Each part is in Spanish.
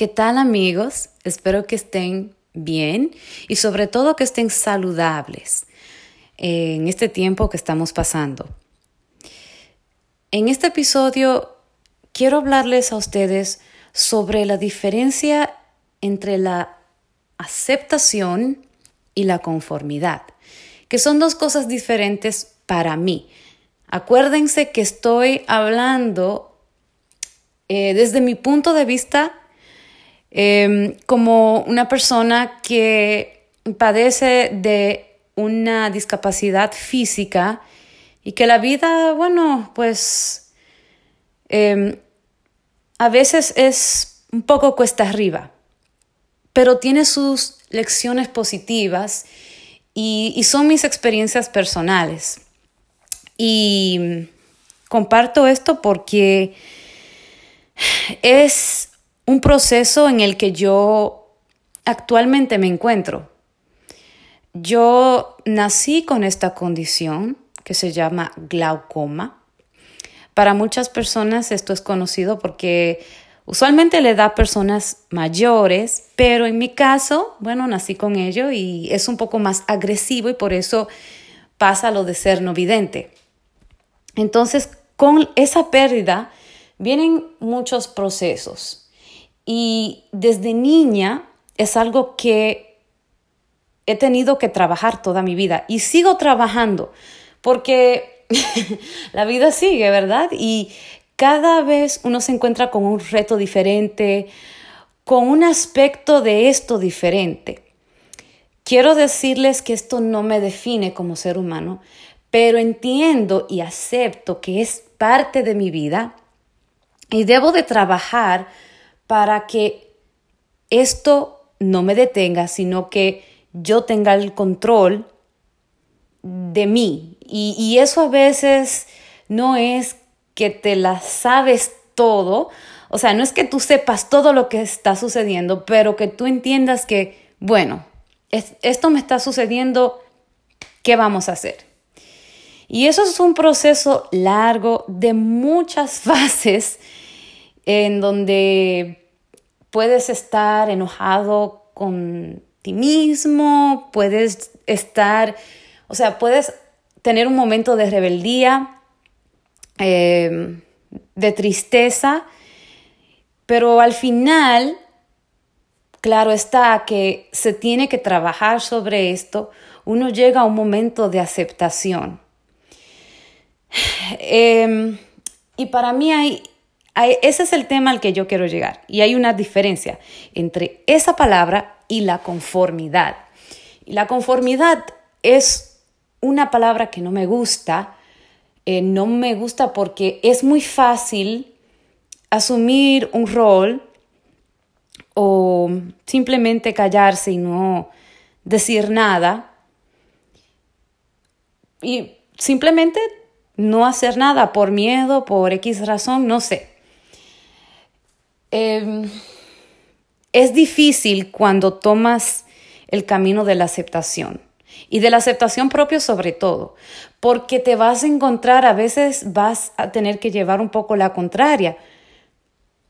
¿Qué tal amigos? Espero que estén bien y sobre todo que estén saludables en este tiempo que estamos pasando. En este episodio quiero hablarles a ustedes sobre la diferencia entre la aceptación y la conformidad, que son dos cosas diferentes para mí. Acuérdense que estoy hablando eh, desde mi punto de vista Em, como una persona que padece de una discapacidad física y que la vida, bueno, pues em, a veces es un poco cuesta arriba, pero tiene sus lecciones positivas y, y son mis experiencias personales. Y comparto esto porque es un proceso en el que yo actualmente me encuentro. Yo nací con esta condición que se llama glaucoma. Para muchas personas esto es conocido porque usualmente le da a personas mayores, pero en mi caso, bueno, nací con ello y es un poco más agresivo y por eso pasa lo de ser no vidente. Entonces, con esa pérdida vienen muchos procesos. Y desde niña es algo que he tenido que trabajar toda mi vida y sigo trabajando porque la vida sigue, ¿verdad? Y cada vez uno se encuentra con un reto diferente, con un aspecto de esto diferente. Quiero decirles que esto no me define como ser humano, pero entiendo y acepto que es parte de mi vida y debo de trabajar para que esto no me detenga, sino que yo tenga el control de mí. Y, eso a veces no es que te la sabes todo, o sea, no es que tú sepas todo lo que está sucediendo, pero que tú entiendas que, bueno, esto me está sucediendo, ¿qué vamos a hacer? Y eso es un proceso largo de muchas fases en donde puedes estar enojado con ti mismo, puedes estar, o sea, puedes tener un momento de rebeldía, em, de tristeza, pero al final, claro está que se tiene que trabajar sobre esto, uno llega a un momento de aceptación. Em, y para mí hay, ese es el tema al que yo quiero llegar. Y hay una diferencia entre esa palabra y la conformidad. Y la conformidad es una palabra que no me gusta. Eh, no me gusta porque es muy fácil asumir un rol o simplemente callarse y no decir nada. Y simplemente no hacer nada por miedo, por X razón, no sé. Em, es difícil cuando tomas el camino de la aceptación y de la aceptación propia sobre todo, porque te vas a encontrar, a veces vas a tener que llevar un poco la contraria.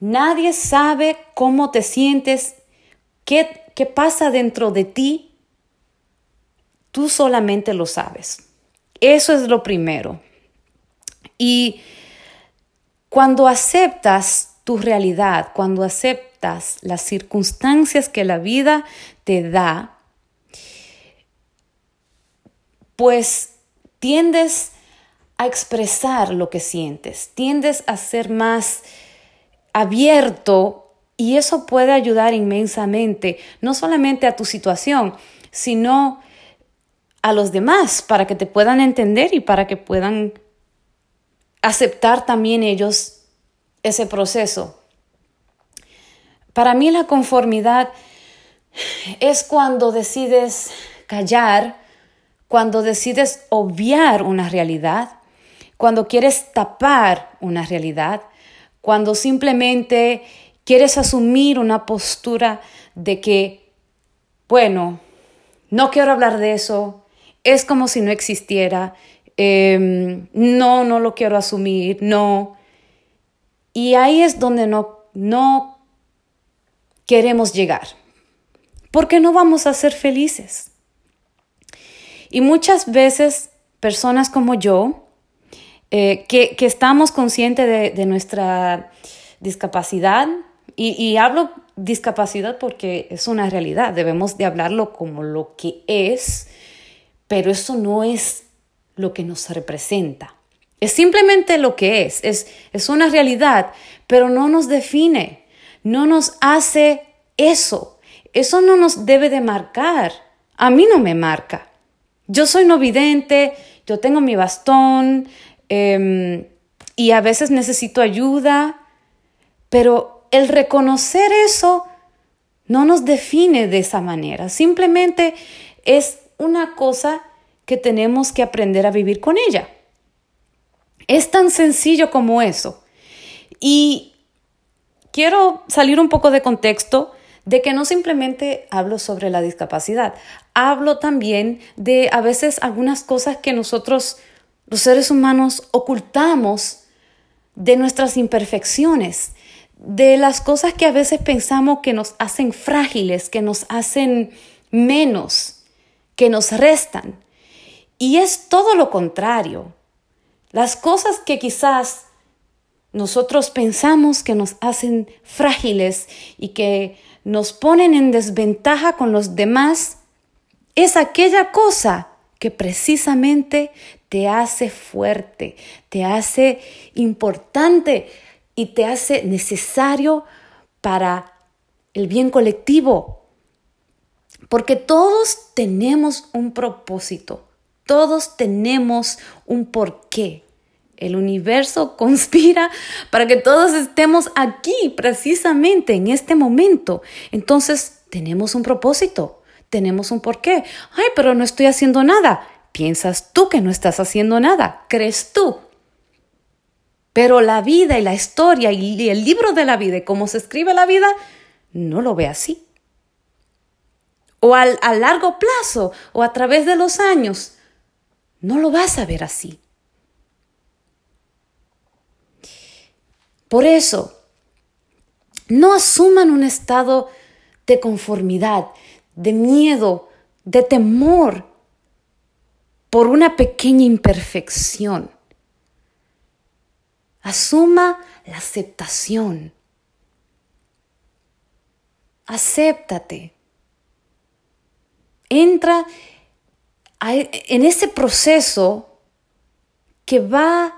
Nadie sabe cómo te sientes, qué, qué pasa dentro de ti, tú solamente lo sabes. Eso es lo primero. Y cuando aceptas tu realidad, cuando aceptas las circunstancias que la vida te da, pues tiendes a expresar lo que sientes, tiendes a ser más abierto y eso puede ayudar inmensamente, no solamente a tu situación, sino a los demás, para que te puedan entender y para que puedan aceptar también ellos ese proceso. Para mí la conformidad es cuando decides callar, cuando decides obviar una realidad, cuando quieres tapar una realidad, cuando simplemente quieres asumir una postura de que, bueno, no quiero hablar de eso, es como si no existiera, em, no, no lo quiero asumir, no. Y ahí es donde no, no queremos llegar, porque no vamos a ser felices. Y muchas veces personas como yo, eh, que, estamos conscientes de, nuestra discapacidad, y, y, hablo discapacidad porque es una realidad, debemos de hablarlo como lo que es, pero eso no es lo que nos representa. Es simplemente lo que es, es, es una realidad, pero no nos define, no nos hace eso. Eso no nos debe de marcar. A mí no me marca. Yo soy no vidente, yo tengo mi bastón em, y a veces necesito ayuda, pero el reconocer eso no nos define de esa manera. Simplemente es una cosa que tenemos que aprender a vivir con ella. Es tan sencillo como eso. Y quiero salir un poco de contexto de que no simplemente hablo sobre la discapacidad, hablo también de a veces algunas cosas que nosotros, los seres humanos, ocultamos de nuestras imperfecciones, de las cosas que a veces pensamos que nos hacen frágiles, que nos hacen menos, que nos restan. Y es todo lo contrario. Las cosas que quizás nosotros pensamos que nos hacen frágiles y que nos ponen en desventaja con los demás, es aquella cosa que precisamente te hace fuerte, te hace importante y te hace necesario para el bien colectivo. Porque todos tenemos un propósito, todos tenemos un porqué. El universo conspira para que todos estemos aquí precisamente en este momento. Entonces, tenemos un propósito, tenemos un porqué. Ay, pero no estoy haciendo nada. Piensas tú que no estás haciendo nada, crees tú. Pero la vida y la historia y el libro de la vida y cómo se escribe la vida, no lo ve así. O al, a largo plazo o a través de los años, no lo vas a ver así. Por eso, no asuman un estado de conformidad, de miedo, de temor por una pequeña imperfección. Asuma la aceptación. Acéptate. Entra en ese proceso que va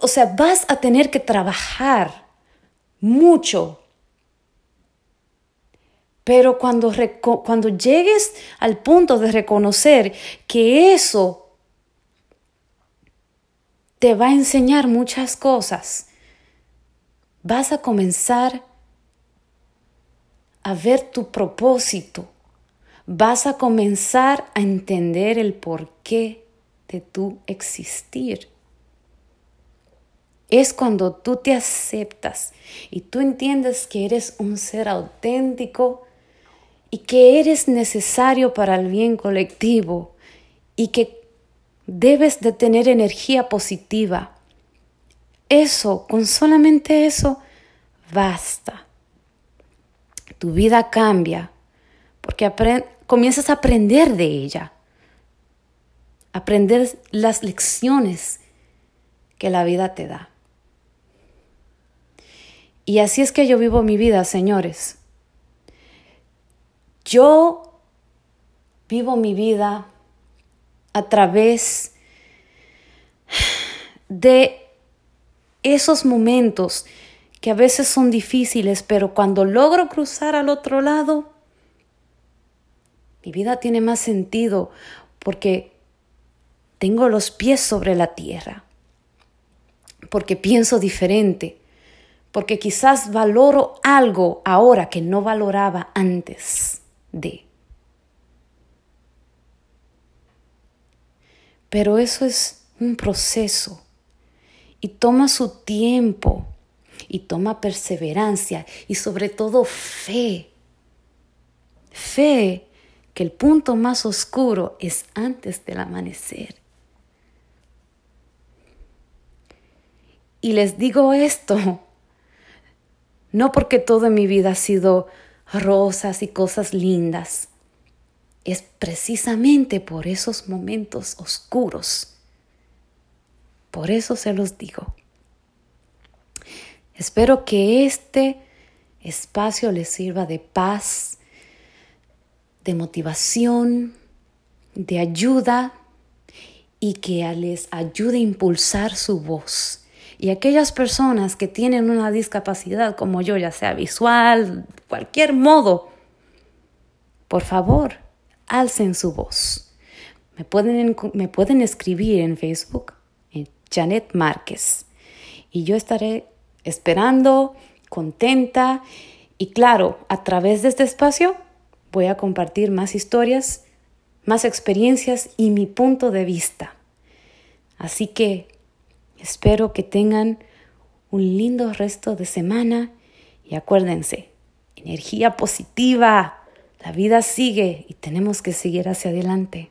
o sea, vas a tener que trabajar mucho. Pero cuando, cuando llegues al punto de reconocer que eso te va a enseñar muchas cosas, vas a comenzar a ver tu propósito, vas a comenzar a entender el porqué de tu existir es cuando tú te aceptas y tú entiendes que eres un ser auténtico y que eres necesario para el bien colectivo y que debes de tener energía positiva. Eso, con solamente eso, basta. Tu vida cambia porque comienzas a aprender de ella, aprender las lecciones que la vida te da. Y así es que yo vivo mi vida, señores. Yo vivo mi vida a través de esos momentos que a veces son difíciles, pero cuando logro cruzar al otro lado, mi vida tiene más sentido porque tengo los pies sobre la tierra, porque pienso diferente, porque quizás valoro algo ahora que no valoraba antes de. Pero eso es un proceso y toma su tiempo y toma perseverancia y sobre todo fe. Fe que el punto más oscuro es antes del amanecer. Y les digo esto No porque todo en mi vida ha sido rosas y cosas lindas. Es precisamente por esos momentos oscuros. Por eso se los digo. Espero que este espacio les sirva de paz, de motivación, de ayuda y que les ayude a impulsar su voz. Y aquellas personas que tienen una discapacidad como yo, ya sea visual, cualquier modo, por favor, alcen su voz. Me pueden, me pueden escribir en Facebook, en Janet Márquez, y yo estaré esperando, contenta, y claro, a través de este espacio voy a compartir más historias más experiencias y mi punto de vista. Así que espero que tengan un lindo resto de semana y acuérdense, energía positiva, la vida sigue y tenemos que seguir hacia adelante.